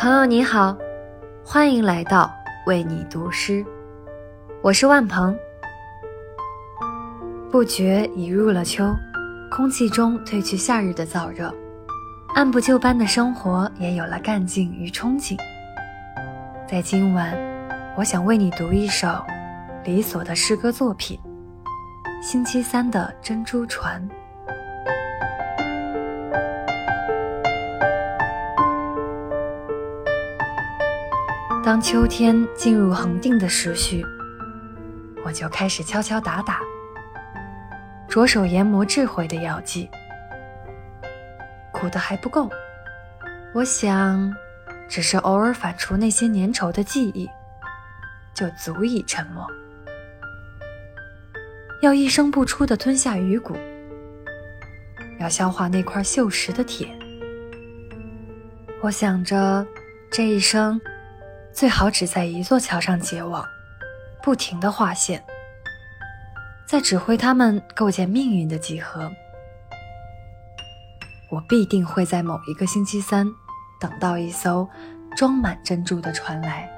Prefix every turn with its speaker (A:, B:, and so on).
A: 朋友你好，欢迎来到为你读诗，我是万鹏。不觉已入了秋，空气中褪去夏日的燥热，按部就班的生活也有了干劲与憧憬。在今晚，我想为你读一首李所的诗歌作品《星期三的珍珠船》。当秋天进入恒定的时序，我就开始敲敲打打，着手研磨智慧的药剂。苦的还不够，我想，只是偶尔反刍那些粘稠的记忆，就足以沉默。要一声不出的吞下鱼骨，要消化那块锈蚀的铁。我想着，这一生。最好只在一座桥上结网，不停的划线，在指挥他们构建命运的几何。我必定会在某一个星期三，等到一艘装满珍珠的船来。